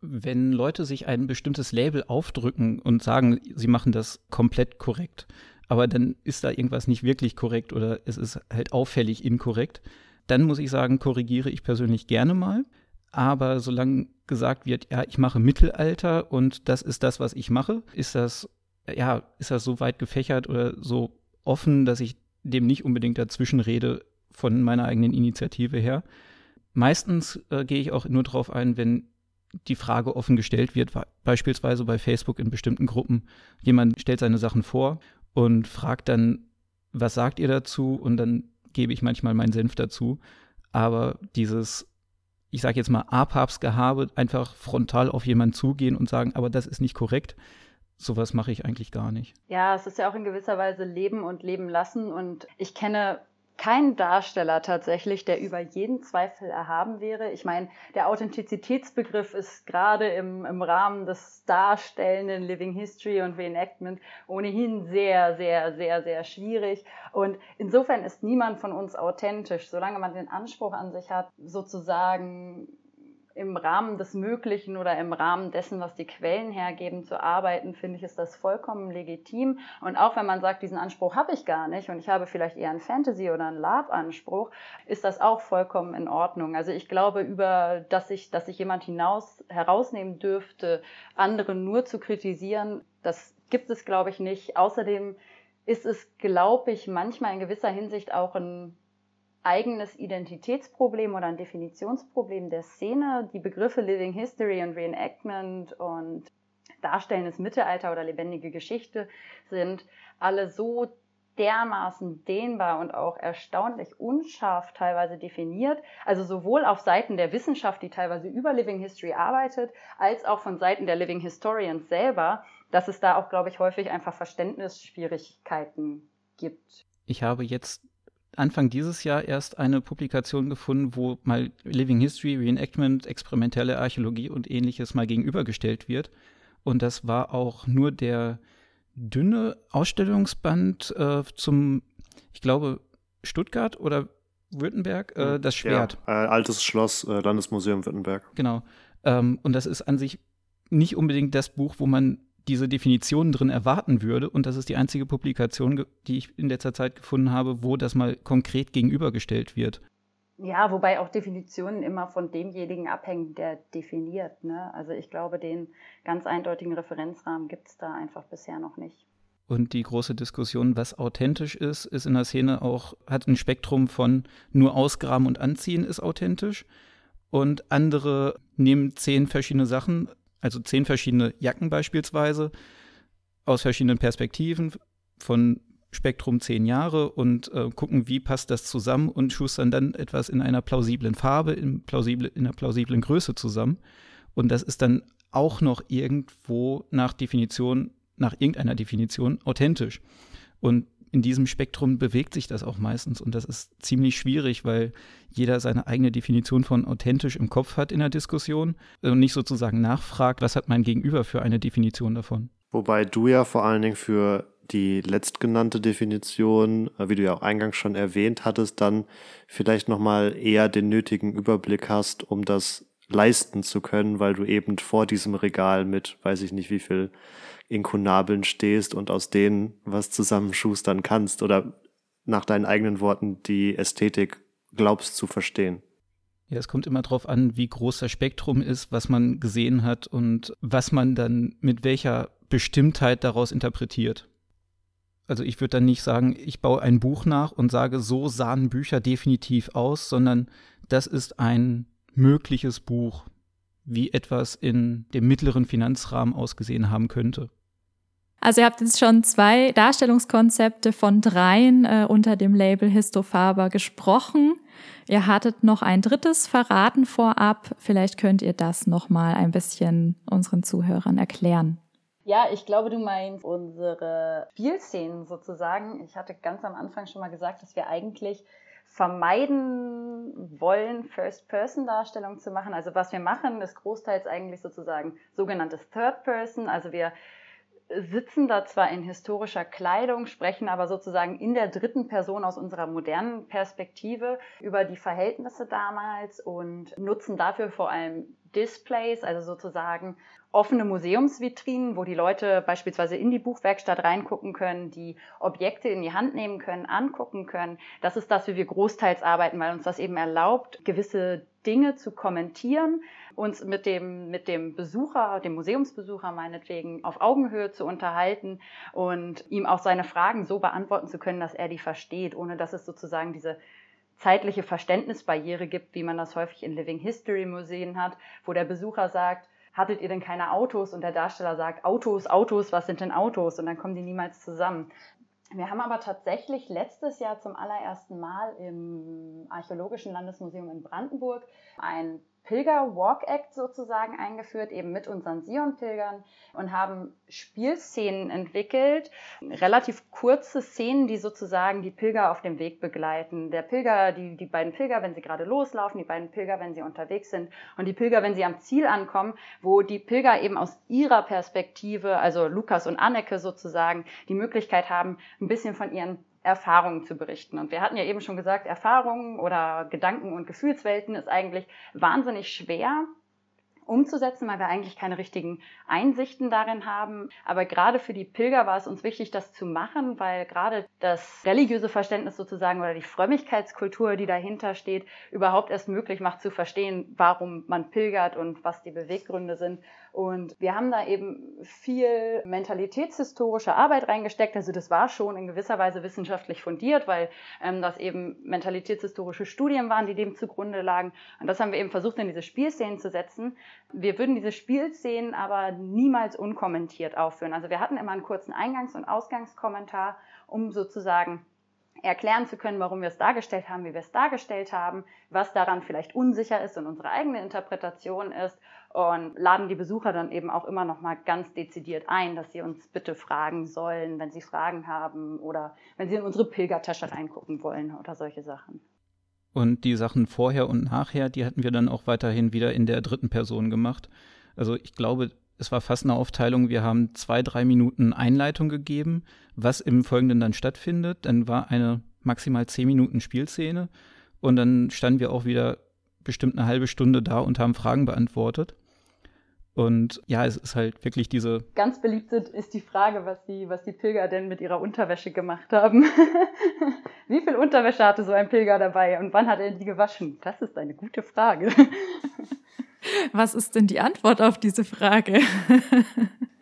Wenn Leute sich ein bestimmtes Label aufdrücken und sagen, sie machen das komplett korrekt, aber dann ist da irgendwas nicht wirklich korrekt oder es ist halt auffällig inkorrekt, dann muss ich sagen, korrigiere ich persönlich gerne mal. Aber solange gesagt wird, ja, ich mache Mittelalter und das ist das, was ich mache, ist das, ja, ist das so weit gefächert oder so offen, dass ich dem nicht unbedingt dazwischen rede von meiner eigenen Initiative her. Meistens äh, gehe ich auch nur darauf ein, wenn die Frage offen gestellt wird, beispielsweise bei Facebook in bestimmten Gruppen. Jemand stellt seine Sachen vor und fragt dann, was sagt ihr dazu? Und dann gebe ich manchmal meinen Senf dazu. Aber dieses, ich sage jetzt mal, Apapsgehabe, einfach frontal auf jemanden zugehen und sagen, aber das ist nicht korrekt, sowas mache ich eigentlich gar nicht. Ja, es ist ja auch in gewisser Weise Leben und Leben lassen. Und ich kenne keinen Darsteller tatsächlich, der über jeden Zweifel erhaben wäre. Ich meine, der Authentizitätsbegriff ist gerade im, im Rahmen des darstellenden Living History und Reenactment ohnehin sehr, sehr, sehr, sehr schwierig. Und insofern ist niemand von uns authentisch, solange man den Anspruch an sich hat, sozusagen im Rahmen des Möglichen oder im Rahmen dessen, was die Quellen hergeben, zu arbeiten, finde ich, ist das vollkommen legitim. Und auch wenn man sagt, diesen Anspruch habe ich gar nicht und ich habe vielleicht eher einen Fantasy- oder einen Lab-Anspruch, ist das auch vollkommen in Ordnung. Also ich glaube, über dass sich, dass sich jemand hinaus herausnehmen dürfte, andere nur zu kritisieren, das gibt es, glaube ich, nicht. Außerdem ist es, glaube ich, manchmal in gewisser Hinsicht auch ein eigenes Identitätsproblem oder ein Definitionsproblem der Szene. Die Begriffe Living History und Reenactment und darstellendes Mittelalter oder lebendige Geschichte sind alle so dermaßen dehnbar und auch erstaunlich unscharf teilweise definiert. Also sowohl auf Seiten der Wissenschaft, die teilweise über Living History arbeitet, als auch von Seiten der Living Historians selber, dass es da auch, glaube ich, häufig einfach Verständnisschwierigkeiten gibt. Ich habe jetzt Anfang dieses Jahr erst eine Publikation gefunden, wo mal Living History, Reenactment, experimentelle Archäologie und ähnliches mal gegenübergestellt wird. Und das war auch nur der dünne Ausstellungsband äh, zum, ich glaube, Stuttgart oder Württemberg, äh, hm, das Schwert. Ja, äh, altes Schloss, äh, Landesmuseum Württemberg. Genau. Ähm, und das ist an sich nicht unbedingt das Buch, wo man diese Definitionen drin erwarten würde. Und das ist die einzige Publikation, die ich in letzter Zeit gefunden habe, wo das mal konkret gegenübergestellt wird. Ja, wobei auch Definitionen immer von demjenigen abhängen, der definiert. Ne? Also ich glaube, den ganz eindeutigen Referenzrahmen gibt es da einfach bisher noch nicht. Und die große Diskussion, was authentisch ist, ist in der Szene auch, hat ein Spektrum von nur ausgraben und anziehen ist authentisch. Und andere nehmen zehn verschiedene Sachen, also zehn verschiedene Jacken beispielsweise, aus verschiedenen Perspektiven, von Spektrum zehn Jahre und äh, gucken, wie passt das zusammen und schustern dann etwas in einer plausiblen Farbe, in, plausible, in einer plausiblen Größe zusammen. Und das ist dann auch noch irgendwo nach Definition, nach irgendeiner Definition authentisch. Und in diesem Spektrum bewegt sich das auch meistens und das ist ziemlich schwierig, weil jeder seine eigene Definition von authentisch im Kopf hat in der Diskussion und nicht sozusagen nachfragt, was hat mein Gegenüber für eine Definition davon. Wobei du ja vor allen Dingen für die letztgenannte Definition, äh, wie du ja auch eingangs schon erwähnt hattest, dann vielleicht nochmal eher den nötigen Überblick hast, um das leisten zu können, weil du eben vor diesem Regal mit, weiß ich nicht wie viel Inkunabeln stehst und aus denen was zusammenschustern kannst oder nach deinen eigenen Worten die Ästhetik glaubst zu verstehen. Ja, es kommt immer darauf an, wie groß das Spektrum ist, was man gesehen hat und was man dann mit welcher Bestimmtheit daraus interpretiert. Also ich würde dann nicht sagen, ich baue ein Buch nach und sage, so sahen Bücher definitiv aus, sondern das ist ein mögliches Buch, wie etwas in dem mittleren Finanzrahmen ausgesehen haben könnte. Also ihr habt jetzt schon zwei Darstellungskonzepte von dreien äh, unter dem Label Histofaber gesprochen. Ihr hattet noch ein drittes verraten vorab. Vielleicht könnt ihr das noch mal ein bisschen unseren Zuhörern erklären. Ja, ich glaube, du meinst unsere Spielszenen sozusagen. Ich hatte ganz am Anfang schon mal gesagt, dass wir eigentlich vermeiden wollen, First-Person-Darstellung zu machen. Also was wir machen, ist großteils eigentlich sozusagen sogenanntes Third-Person. Also wir sitzen da zwar in historischer Kleidung, sprechen aber sozusagen in der dritten Person aus unserer modernen Perspektive über die Verhältnisse damals und nutzen dafür vor allem Displays, also sozusagen offene Museumsvitrinen, wo die Leute beispielsweise in die Buchwerkstatt reingucken können, die Objekte in die Hand nehmen können, angucken können. Das ist das, wie wir großteils arbeiten, weil uns das eben erlaubt, gewisse Dinge zu kommentieren, uns mit dem, mit dem Besucher, dem Museumsbesucher meinetwegen auf Augenhöhe zu unterhalten und ihm auch seine Fragen so beantworten zu können, dass er die versteht, ohne dass es sozusagen diese zeitliche Verständnisbarriere gibt, wie man das häufig in Living History Museen hat, wo der Besucher sagt, hattet ihr denn keine Autos? Und der Darsteller sagt, Autos, Autos, was sind denn Autos? Und dann kommen die niemals zusammen. Wir haben aber tatsächlich letztes Jahr zum allerersten Mal im Archäologischen Landesmuseum in Brandenburg ein Pilger-Walk-Act sozusagen eingeführt, eben mit unseren Sion-Pilgern und haben Spielszenen entwickelt, relativ kurze Szenen, die sozusagen die Pilger auf dem Weg begleiten. Der Pilger, die, die beiden Pilger, wenn sie gerade loslaufen, die beiden Pilger, wenn sie unterwegs sind und die Pilger, wenn sie am Ziel ankommen, wo die Pilger eben aus ihrer Perspektive, also Lukas und Anneke sozusagen, die Möglichkeit haben, ein bisschen von ihren Erfahrungen zu berichten. Und wir hatten ja eben schon gesagt, Erfahrungen oder Gedanken- und Gefühlswelten ist eigentlich wahnsinnig schwer umzusetzen, weil wir eigentlich keine richtigen Einsichten darin haben. Aber gerade für die Pilger war es uns wichtig, das zu machen, weil gerade das religiöse Verständnis sozusagen oder die Frömmigkeitskultur, die dahinter steht, überhaupt erst möglich macht zu verstehen, warum man pilgert und was die Beweggründe sind. Und wir haben da eben viel mentalitätshistorische Arbeit reingesteckt. Also das war schon in gewisser Weise wissenschaftlich fundiert, weil ähm, das eben mentalitätshistorische Studien waren, die dem zugrunde lagen. Und das haben wir eben versucht, in diese Spielszenen zu setzen. Wir würden diese Spielszenen aber niemals unkommentiert aufführen. Also wir hatten immer einen kurzen Eingangs- und Ausgangskommentar, um sozusagen erklären zu können, warum wir es dargestellt haben, wie wir es dargestellt haben, was daran vielleicht unsicher ist und unsere eigene Interpretation ist und laden die Besucher dann eben auch immer noch mal ganz dezidiert ein, dass sie uns bitte fragen sollen, wenn sie Fragen haben oder wenn sie in unsere Pilgertasche reingucken wollen oder solche Sachen. Und die Sachen vorher und nachher, die hatten wir dann auch weiterhin wieder in der dritten Person gemacht. Also ich glaube, es war fast eine Aufteilung. Wir haben zwei, drei Minuten Einleitung gegeben, was im Folgenden dann stattfindet. Dann war eine maximal zehn Minuten Spielszene und dann standen wir auch wieder bestimmt eine halbe Stunde da und haben Fragen beantwortet. Und ja, es ist halt wirklich diese. Ganz beliebt ist die Frage, was die, was die Pilger denn mit ihrer Unterwäsche gemacht haben. Wie viel Unterwäsche hatte so ein Pilger dabei und wann hat er die gewaschen? Das ist eine gute Frage. Was ist denn die Antwort auf diese Frage?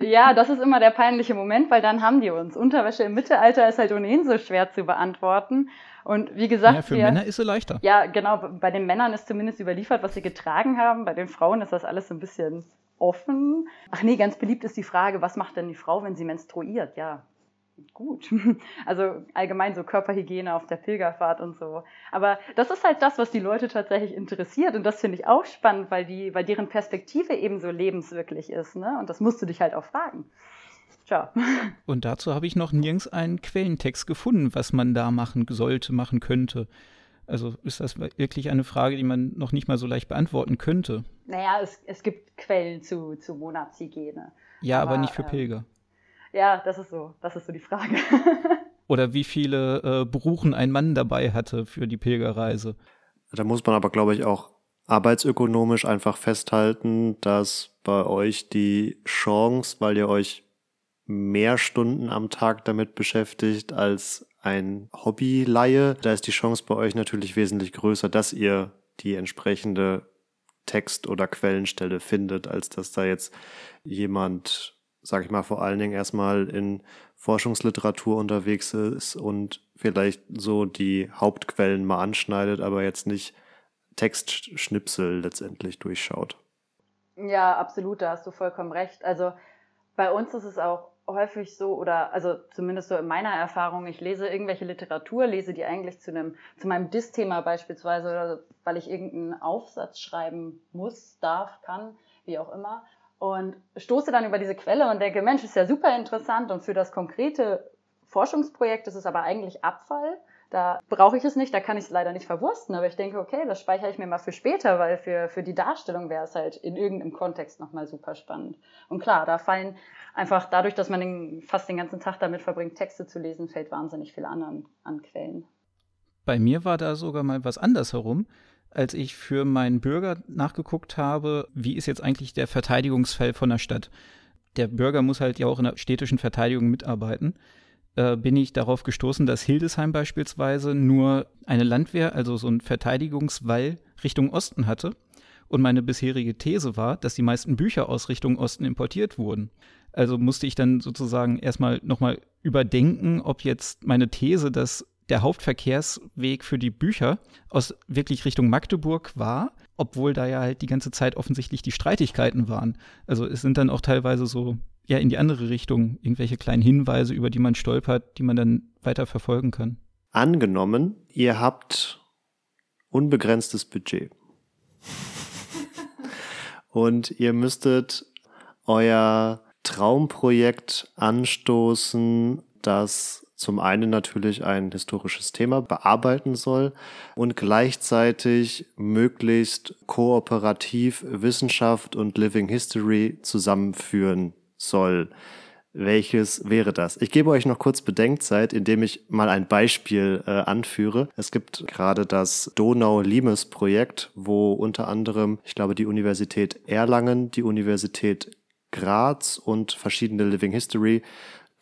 Ja, das ist immer der peinliche Moment, weil dann haben die uns. Unterwäsche im Mittelalter ist halt ohnehin so schwer zu beantworten. Und wie gesagt. Ja, für wir, Männer ist sie leichter. Ja, genau. Bei den Männern ist zumindest überliefert, was sie getragen haben. Bei den Frauen ist das alles so ein bisschen offen. Ach nee, ganz beliebt ist die Frage, was macht denn die Frau, wenn sie menstruiert? Ja, gut. Also allgemein so Körperhygiene auf der Pilgerfahrt und so. Aber das ist halt das, was die Leute tatsächlich interessiert. Und das finde ich auch spannend, weil, die, weil deren Perspektive eben so lebenswirklich ist. Ne? Und das musst du dich halt auch fragen. Tja. Und dazu habe ich noch nirgends einen Quellentext gefunden, was man da machen sollte, machen könnte. Also ist das wirklich eine Frage, die man noch nicht mal so leicht beantworten könnte? Naja, es, es gibt Quellen zu, zu Monatshygiene. Ja, aber, aber nicht für ähm, Pilger. Ja, das ist so. Das ist so die Frage. Oder wie viele äh, Bruchen ein Mann dabei hatte für die Pilgerreise. Da muss man aber, glaube ich, auch arbeitsökonomisch einfach festhalten, dass bei euch die Chance, weil ihr euch mehr Stunden am Tag damit beschäftigt als ein Hobbyleihe, da ist die Chance bei euch natürlich wesentlich größer, dass ihr die entsprechende Text- oder Quellenstelle findet, als dass da jetzt jemand sag ich mal, vor allen Dingen erstmal in Forschungsliteratur unterwegs ist und vielleicht so die Hauptquellen mal anschneidet, aber jetzt nicht Textschnipsel letztendlich durchschaut. Ja, absolut, da hast du vollkommen recht. Also bei uns ist es auch häufig so, oder also zumindest so in meiner Erfahrung, ich lese irgendwelche Literatur, lese die eigentlich zu einem, zu meinem Dis-Thema beispielsweise, oder weil ich irgendeinen Aufsatz schreiben muss, darf, kann, wie auch immer und stoße dann über diese Quelle und denke, Mensch, ist ja super interessant und für das konkrete Forschungsprojekt ist es aber eigentlich Abfall. Da brauche ich es nicht, da kann ich es leider nicht verwursten, aber ich denke, okay, das speichere ich mir mal für später, weil für, für die Darstellung wäre es halt in irgendeinem Kontext nochmal super spannend. Und klar, da fallen einfach dadurch, dass man den, fast den ganzen Tag damit verbringt, Texte zu lesen, fällt wahnsinnig viel an, an Quellen. Bei mir war da sogar mal was anders herum als ich für meinen Bürger nachgeguckt habe, wie ist jetzt eigentlich der Verteidigungsfall von der Stadt. Der Bürger muss halt ja auch in der städtischen Verteidigung mitarbeiten. Äh, bin ich darauf gestoßen, dass Hildesheim beispielsweise nur eine Landwehr, also so ein Verteidigungswall Richtung Osten hatte. Und meine bisherige These war, dass die meisten Bücher aus Richtung Osten importiert wurden. Also musste ich dann sozusagen erstmal nochmal überdenken, ob jetzt meine These, dass der Hauptverkehrsweg für die Bücher aus wirklich Richtung Magdeburg war, obwohl da ja halt die ganze Zeit offensichtlich die Streitigkeiten waren. Also es sind dann auch teilweise so ja in die andere Richtung irgendwelche kleinen Hinweise, über die man stolpert, die man dann weiter verfolgen kann. Angenommen, ihr habt unbegrenztes Budget. Und ihr müsstet euer Traumprojekt anstoßen, das zum einen natürlich ein historisches Thema bearbeiten soll und gleichzeitig möglichst kooperativ Wissenschaft und Living History zusammenführen soll. Welches wäre das? Ich gebe euch noch kurz Bedenkzeit, indem ich mal ein Beispiel äh, anführe. Es gibt gerade das Donau-Limes-Projekt, wo unter anderem, ich glaube, die Universität Erlangen, die Universität Graz und verschiedene Living History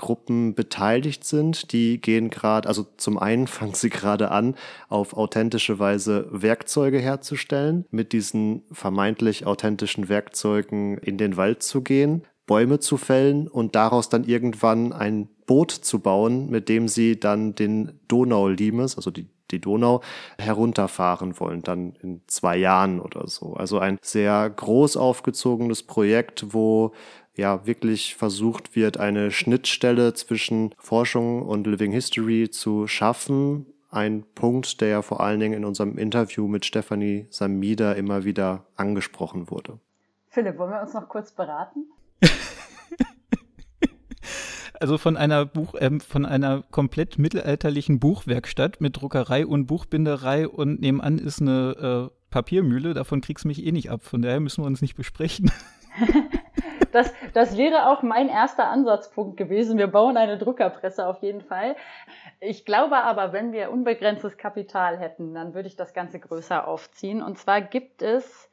Gruppen beteiligt sind. Die gehen gerade, also zum einen fangen sie gerade an, auf authentische Weise Werkzeuge herzustellen, mit diesen vermeintlich authentischen Werkzeugen in den Wald zu gehen. Bäume zu fällen und daraus dann irgendwann ein Boot zu bauen, mit dem sie dann den Donau-Limes, also die, die Donau, herunterfahren wollen, dann in zwei Jahren oder so. Also ein sehr groß aufgezogenes Projekt, wo ja wirklich versucht wird, eine Schnittstelle zwischen Forschung und Living History zu schaffen. Ein Punkt, der ja vor allen Dingen in unserem Interview mit Stefanie Samida immer wieder angesprochen wurde. Philipp, wollen wir uns noch kurz beraten? also von einer Buch, äh, von einer komplett mittelalterlichen Buchwerkstatt mit Druckerei und Buchbinderei und nebenan ist eine äh, Papiermühle. Davon kriegst du mich eh nicht ab. Von daher müssen wir uns nicht besprechen. das, das wäre auch mein erster Ansatzpunkt gewesen. Wir bauen eine Druckerpresse auf jeden Fall. Ich glaube aber, wenn wir unbegrenztes Kapital hätten, dann würde ich das Ganze größer aufziehen. Und zwar gibt es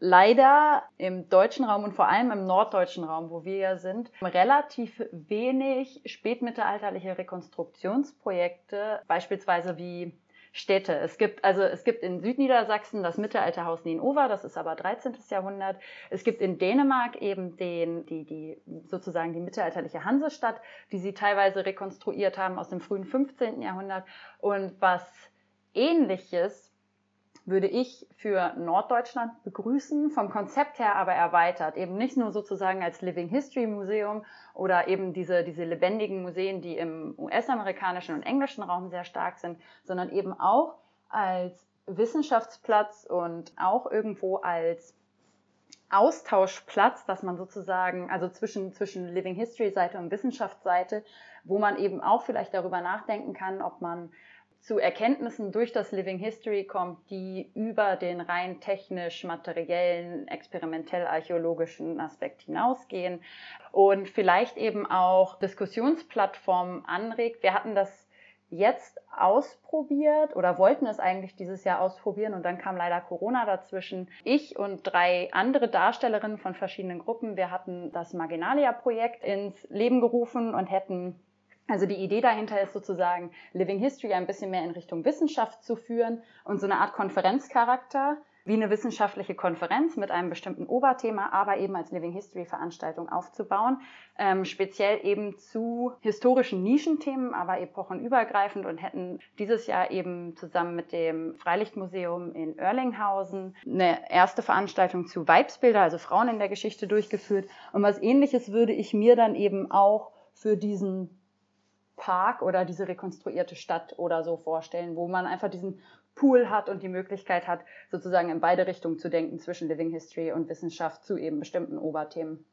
leider im deutschen Raum und vor allem im norddeutschen Raum, wo wir ja sind, relativ wenig spätmittelalterliche Rekonstruktionsprojekte, beispielsweise wie Städte. Es gibt also es gibt in Südniedersachsen das Mittelalterhaus Nienova, das ist aber 13. Jahrhundert. Es gibt in Dänemark eben den die die sozusagen die mittelalterliche Hansestadt, die sie teilweise rekonstruiert haben aus dem frühen 15. Jahrhundert und was ähnliches würde ich für Norddeutschland begrüßen, vom Konzept her aber erweitert. Eben nicht nur sozusagen als Living History Museum oder eben diese, diese lebendigen Museen, die im US-amerikanischen und englischen Raum sehr stark sind, sondern eben auch als Wissenschaftsplatz und auch irgendwo als Austauschplatz, dass man sozusagen, also zwischen, zwischen Living History Seite und Wissenschaftsseite, wo man eben auch vielleicht darüber nachdenken kann, ob man zu Erkenntnissen durch das Living History kommt, die über den rein technisch-materiellen, experimentell-archäologischen Aspekt hinausgehen und vielleicht eben auch Diskussionsplattformen anregt. Wir hatten das jetzt ausprobiert oder wollten es eigentlich dieses Jahr ausprobieren und dann kam leider Corona dazwischen. Ich und drei andere Darstellerinnen von verschiedenen Gruppen, wir hatten das Marginalia-Projekt ins Leben gerufen und hätten also die Idee dahinter ist sozusagen, Living History ein bisschen mehr in Richtung Wissenschaft zu führen und so eine Art Konferenzcharakter, wie eine wissenschaftliche Konferenz mit einem bestimmten Oberthema, aber eben als Living History Veranstaltung aufzubauen, ähm, speziell eben zu historischen Nischenthemen, aber epochenübergreifend und hätten dieses Jahr eben zusammen mit dem Freilichtmuseum in Oerlinghausen eine erste Veranstaltung zu Weibsbilder, also Frauen in der Geschichte durchgeführt. Und was ähnliches würde ich mir dann eben auch für diesen Park oder diese rekonstruierte Stadt oder so vorstellen, wo man einfach diesen Pool hat und die Möglichkeit hat, sozusagen in beide Richtungen zu denken, zwischen Living History und Wissenschaft zu eben bestimmten Oberthemen.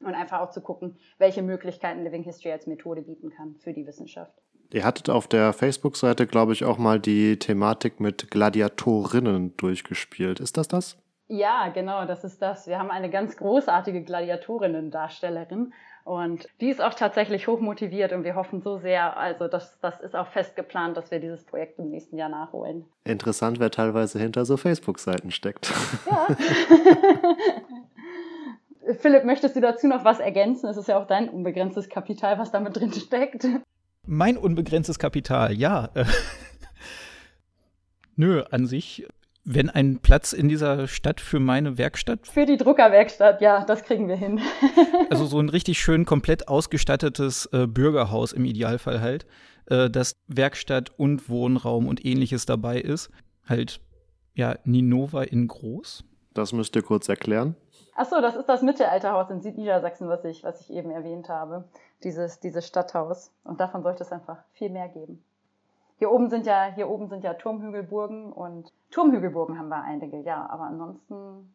Und einfach auch zu gucken, welche Möglichkeiten Living History als Methode bieten kann für die Wissenschaft. Ihr hattet auf der Facebook-Seite, glaube ich, auch mal die Thematik mit Gladiatorinnen durchgespielt. Ist das das? Ja, genau, das ist das. Wir haben eine ganz großartige Gladiatorinnen-Darstellerin und die ist auch tatsächlich hochmotiviert und wir hoffen so sehr, also das, das ist auch fest geplant, dass wir dieses Projekt im nächsten Jahr nachholen. Interessant, wer teilweise hinter so Facebook-Seiten steckt. Ja. Philipp, möchtest du dazu noch was ergänzen? Es ist ja auch dein unbegrenztes Kapital, was damit drin steckt. Mein unbegrenztes Kapital, ja. Nö, an sich wenn ein Platz in dieser Stadt für meine Werkstatt? Für die Druckerwerkstatt, ja, das kriegen wir hin. also so ein richtig schön komplett ausgestattetes äh, Bürgerhaus im Idealfall halt, äh, das Werkstatt und Wohnraum und ähnliches dabei ist. Halt, ja, Ninova in groß. Das müsst ihr kurz erklären. Achso, das ist das Mittelalterhaus in Südniedersachsen, was ich, was ich eben erwähnt habe. Dieses, dieses Stadthaus. Und davon sollte es einfach viel mehr geben. Hier oben sind ja, hier oben sind ja Turmhügelburgen und Turmhügelburgen haben wir einige, ja, aber ansonsten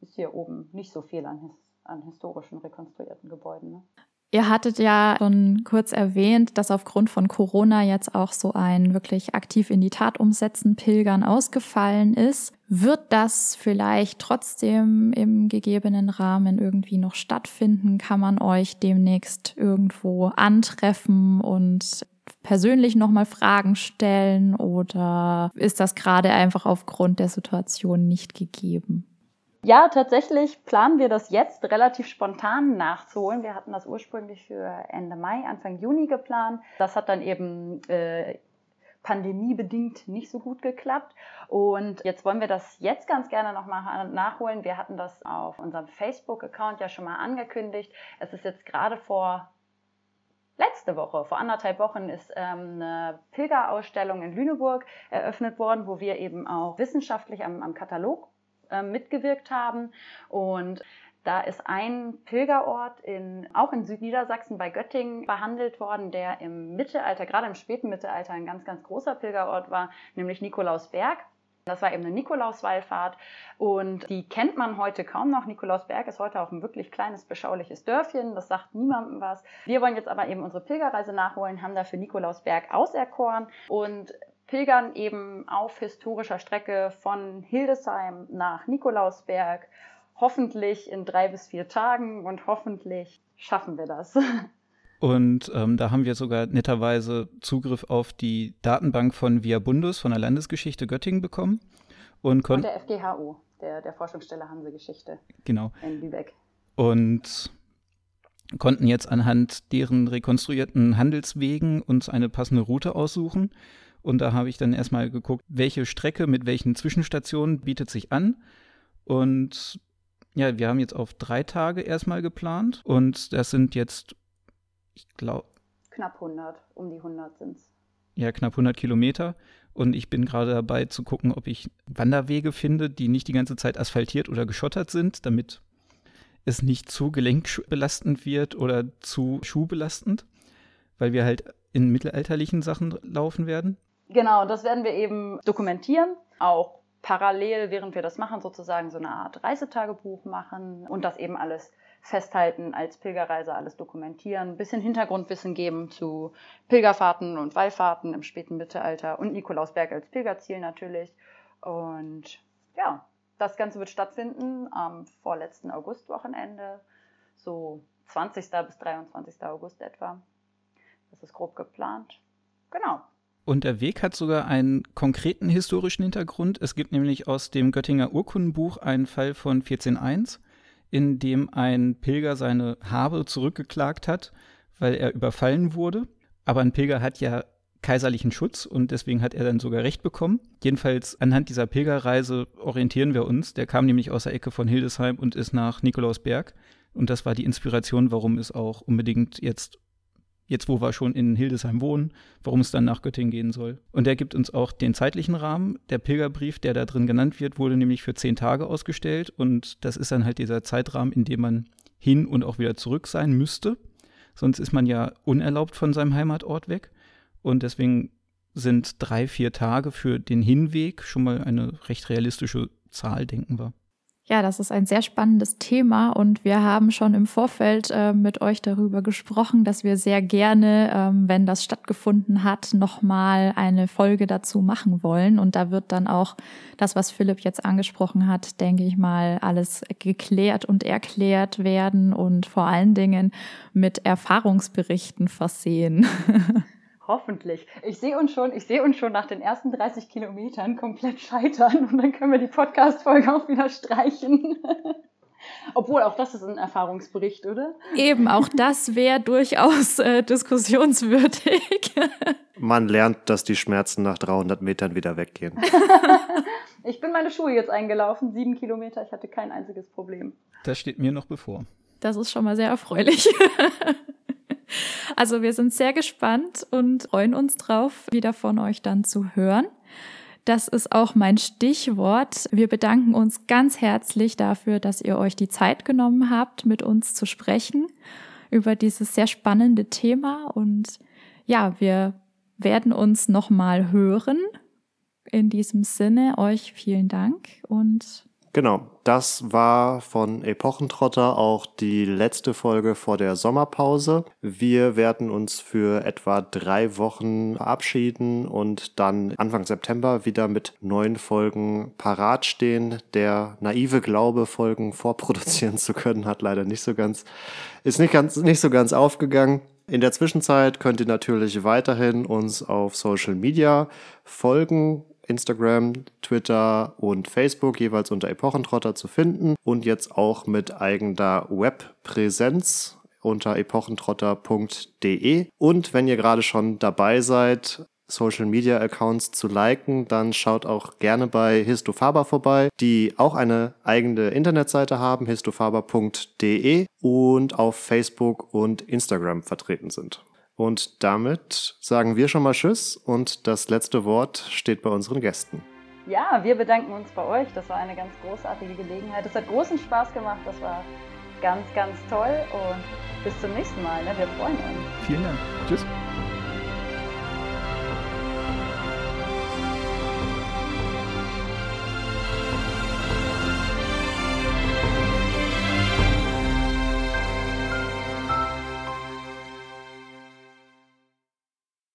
ist hier oben nicht so viel an, an historischen rekonstruierten Gebäuden. Ne? Ihr hattet ja schon kurz erwähnt, dass aufgrund von Corona jetzt auch so ein wirklich aktiv in die Tat umsetzen Pilgern ausgefallen ist. Wird das vielleicht trotzdem im gegebenen Rahmen irgendwie noch stattfinden? Kann man euch demnächst irgendwo antreffen und persönlich nochmal Fragen stellen oder ist das gerade einfach aufgrund der Situation nicht gegeben? Ja, tatsächlich planen wir das jetzt relativ spontan nachzuholen. Wir hatten das ursprünglich für Ende Mai, Anfang Juni geplant. Das hat dann eben äh, pandemiebedingt nicht so gut geklappt. Und jetzt wollen wir das jetzt ganz gerne nochmal nachholen. Wir hatten das auf unserem Facebook-Account ja schon mal angekündigt. Es ist jetzt gerade vor letzte Woche, vor anderthalb Wochen, ist ähm, eine Pilgerausstellung in Lüneburg eröffnet worden, wo wir eben auch wissenschaftlich am, am Katalog äh, mitgewirkt haben. Und da ist ein Pilgerort in, auch in Südniedersachsen bei Göttingen behandelt worden, der im Mittelalter, gerade im späten Mittelalter, ein ganz, ganz großer Pilgerort war, nämlich Nikolausberg. Das war eben eine Nikolauswallfahrt und die kennt man heute kaum noch. Nikolausberg ist heute auch ein wirklich kleines, beschauliches Dörfchen. Das sagt niemandem was. Wir wollen jetzt aber eben unsere Pilgerreise nachholen, haben dafür Nikolausberg auserkoren und pilgern eben auf historischer Strecke von Hildesheim nach Nikolausberg hoffentlich in drei bis vier Tagen und hoffentlich schaffen wir das. Und ähm, da haben wir sogar netterweise Zugriff auf die Datenbank von Viabundus von der Landesgeschichte Göttingen bekommen. Und, und der FGHU, der, der Forschungsstelle Hansegeschichte genau. in Lübeck. Und konnten jetzt anhand deren rekonstruierten Handelswegen uns eine passende Route aussuchen. Und da habe ich dann erstmal geguckt, welche Strecke mit welchen Zwischenstationen bietet sich an. Und ja, wir haben jetzt auf drei Tage erstmal geplant und das sind jetzt, ich glaube. Knapp 100, um die 100 sind es. Ja, knapp 100 Kilometer. Und ich bin gerade dabei zu gucken, ob ich Wanderwege finde, die nicht die ganze Zeit asphaltiert oder geschottert sind, damit es nicht zu gelenkbelastend wird oder zu schuhbelastend, weil wir halt in mittelalterlichen Sachen laufen werden. Genau, das werden wir eben dokumentieren, auch parallel, während wir das machen, sozusagen so eine Art Reisetagebuch machen und das eben alles festhalten als Pilgerreise, alles dokumentieren, ein bisschen Hintergrundwissen geben zu Pilgerfahrten und Wallfahrten im späten Mittelalter und Nikolausberg als Pilgerziel natürlich. Und ja, das Ganze wird stattfinden am vorletzten Augustwochenende, so 20. bis 23. August etwa. Das ist grob geplant. Genau. Und der Weg hat sogar einen konkreten historischen Hintergrund. Es gibt nämlich aus dem Göttinger Urkundenbuch einen Fall von 14.1, in dem ein Pilger seine Habe zurückgeklagt hat, weil er überfallen wurde. Aber ein Pilger hat ja kaiserlichen Schutz und deswegen hat er dann sogar Recht bekommen. Jedenfalls anhand dieser Pilgerreise orientieren wir uns. Der kam nämlich aus der Ecke von Hildesheim und ist nach Nikolausberg. Und das war die Inspiration, warum es auch unbedingt jetzt jetzt wo wir schon in Hildesheim wohnen, warum es dann nach Göttingen gehen soll. Und er gibt uns auch den zeitlichen Rahmen. Der Pilgerbrief, der da drin genannt wird, wurde nämlich für zehn Tage ausgestellt. Und das ist dann halt dieser Zeitrahmen, in dem man hin und auch wieder zurück sein müsste. Sonst ist man ja unerlaubt von seinem Heimatort weg. Und deswegen sind drei, vier Tage für den Hinweg schon mal eine recht realistische Zahl, denken wir. Ja, das ist ein sehr spannendes Thema und wir haben schon im Vorfeld äh, mit euch darüber gesprochen, dass wir sehr gerne, ähm, wenn das stattgefunden hat, nochmal eine Folge dazu machen wollen. Und da wird dann auch das, was Philipp jetzt angesprochen hat, denke ich mal, alles geklärt und erklärt werden und vor allen Dingen mit Erfahrungsberichten versehen. Hoffentlich. Ich sehe uns schon, ich sehe uns schon nach den ersten 30 Kilometern komplett scheitern und dann können wir die Podcast-Folge auch wieder streichen. Obwohl, auch das ist ein Erfahrungsbericht, oder? Eben, auch das wäre durchaus äh, diskussionswürdig. Man lernt, dass die Schmerzen nach 300 Metern wieder weggehen. ich bin meine Schuhe jetzt eingelaufen, sieben Kilometer, ich hatte kein einziges Problem. Das steht mir noch bevor. Das ist schon mal sehr erfreulich. Also wir sind sehr gespannt und freuen uns drauf, wieder von euch dann zu hören. Das ist auch mein Stichwort. Wir bedanken uns ganz herzlich dafür, dass ihr euch die Zeit genommen habt, mit uns zu sprechen über dieses sehr spannende Thema. Und ja, wir werden uns nochmal hören. In diesem Sinne, euch vielen Dank und Genau, das war von Epochentrotter auch die letzte Folge vor der Sommerpause. Wir werden uns für etwa drei Wochen verabschieden und dann Anfang September wieder mit neuen Folgen parat stehen. Der naive Glaube, Folgen vorproduzieren zu können, hat leider nicht so ganz, ist nicht ganz, nicht so ganz aufgegangen. In der Zwischenzeit könnt ihr natürlich weiterhin uns auf Social Media folgen. Instagram, Twitter und Facebook jeweils unter Epochentrotter zu finden und jetzt auch mit eigener Webpräsenz unter epochentrotter.de. Und wenn ihr gerade schon dabei seid, Social Media Accounts zu liken, dann schaut auch gerne bei Histofaber vorbei, die auch eine eigene Internetseite haben, histofaber.de und auf Facebook und Instagram vertreten sind. Und damit sagen wir schon mal Tschüss und das letzte Wort steht bei unseren Gästen. Ja, wir bedanken uns bei euch. Das war eine ganz großartige Gelegenheit. Es hat großen Spaß gemacht. Das war ganz, ganz toll. Und bis zum nächsten Mal. Ne? Wir freuen uns. Vielen Dank. Tschüss.